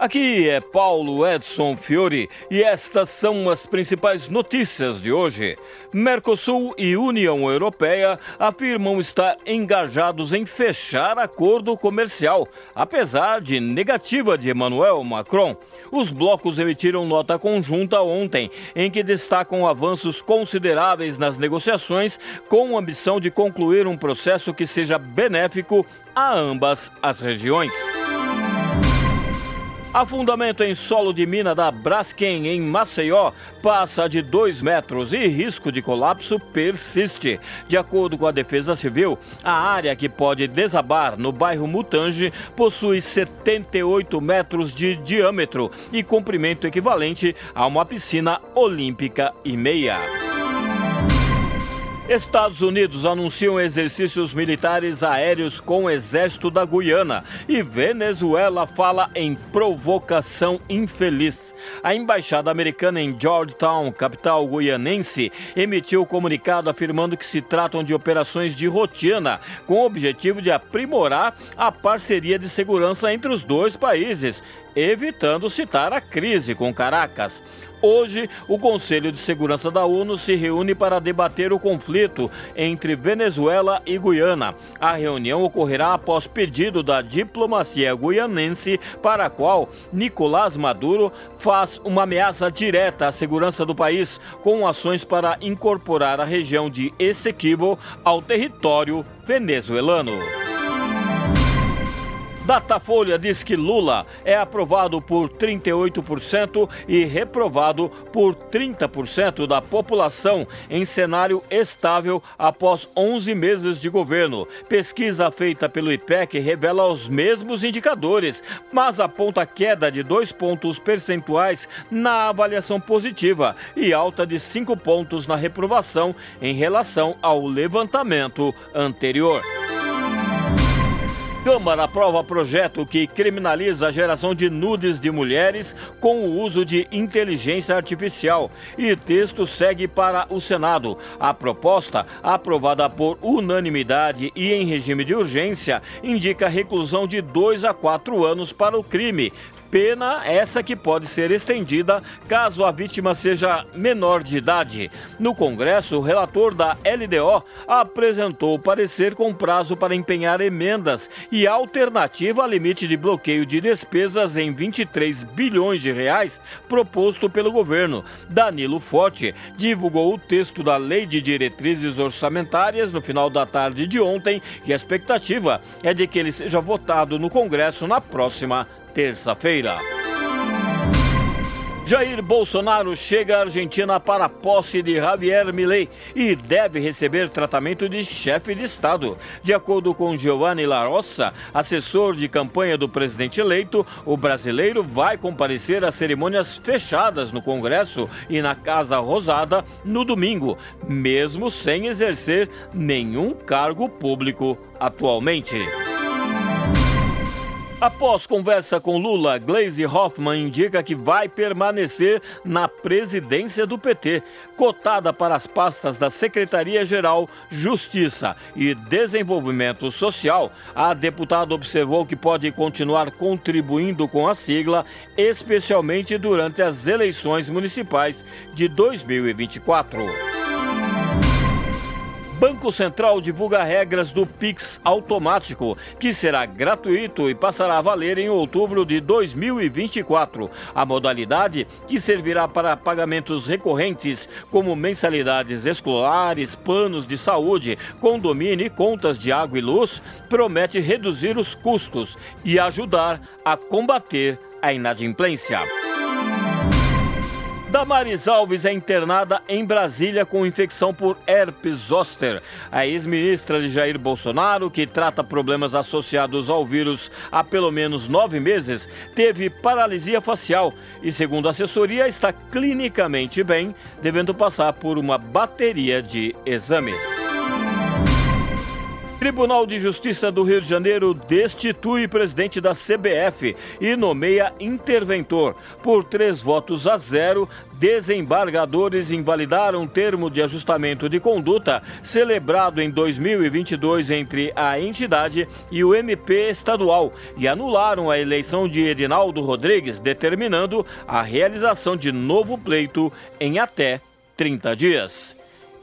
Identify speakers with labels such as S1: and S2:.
S1: Aqui é Paulo Edson Fiore e estas são as principais notícias de hoje. Mercosul e União Europeia afirmam estar engajados em fechar acordo comercial, apesar de negativa de Emmanuel Macron. Os blocos emitiram nota conjunta ontem, em que destacam avanços consideráveis nas negociações, com a ambição de concluir um processo que seja benéfico a ambas as regiões. Afundamento em solo de mina da Braskem, em Maceió, passa de 2 metros e risco de colapso persiste. De acordo com a Defesa Civil, a área que pode desabar no bairro Mutange possui 78 metros de diâmetro e comprimento equivalente a uma piscina olímpica e meia. Estados Unidos anunciam exercícios militares aéreos com o exército da Guiana e Venezuela fala em provocação infeliz. A embaixada americana em Georgetown, capital guianense, emitiu comunicado afirmando que se tratam de operações de rotina, com o objetivo de aprimorar a parceria de segurança entre os dois países, evitando citar a crise com Caracas. Hoje, o Conselho de Segurança da ONU se reúne para debater o conflito entre Venezuela e Guiana. A reunião ocorrerá após pedido da diplomacia guianense, para a qual Nicolás Maduro faz uma ameaça direta à segurança do país, com ações para incorporar a região de Essequibo ao território venezuelano. Datafolha diz que Lula é aprovado por 38% e reprovado por 30% da população em cenário estável após 11 meses de governo. Pesquisa feita pelo IPEC revela os mesmos indicadores, mas aponta queda de dois pontos percentuais na avaliação positiva e alta de cinco pontos na reprovação em relação ao levantamento anterior. Câmara aprova projeto que criminaliza a geração de nudes de mulheres com o uso de inteligência artificial e texto segue para o Senado. A proposta, aprovada por unanimidade e em regime de urgência, indica reclusão de dois a quatro anos para o crime, Pena essa que pode ser estendida caso a vítima seja menor de idade. No Congresso, o relator da LDO apresentou parecer com prazo para empenhar emendas e alternativa a limite de bloqueio de despesas em 23 bilhões de reais proposto pelo governo. Danilo Forte divulgou o texto da Lei de Diretrizes Orçamentárias no final da tarde de ontem e a expectativa é de que ele seja votado no Congresso na próxima terça-feira. Jair Bolsonaro chega à Argentina para a posse de Javier Milei e deve receber tratamento de chefe de Estado. De acordo com Giovanni La Rossa, assessor de campanha do presidente eleito, o brasileiro vai comparecer às cerimônias fechadas no Congresso e na Casa Rosada no domingo, mesmo sem exercer nenhum cargo público atualmente. Após conversa com Lula, Gleisi Hoffmann indica que vai permanecer na presidência do PT, cotada para as pastas da Secretaria-Geral, Justiça e Desenvolvimento Social. A deputada observou que pode continuar contribuindo com a sigla, especialmente durante as eleições municipais de 2024. Banco Central divulga regras do Pix automático, que será gratuito e passará a valer em outubro de 2024. A modalidade, que servirá para pagamentos recorrentes, como mensalidades escolares, planos de saúde, condomínio e contas de água e luz, promete reduzir os custos e ajudar a combater a inadimplência. Damares Alves é internada em Brasília com infecção por herpes zoster. A ex-ministra de Jair Bolsonaro, que trata problemas associados ao vírus há pelo menos nove meses, teve paralisia facial e, segundo a assessoria, está clinicamente bem, devendo passar por uma bateria de exames. Tribunal de Justiça do Rio de Janeiro destitui presidente da CBF e nomeia interventor. Por três votos a zero, desembargadores invalidaram termo de ajustamento de conduta celebrado em 2022 entre a entidade e o MP estadual e anularam a eleição de Edinaldo Rodrigues, determinando a realização de novo pleito em até 30 dias.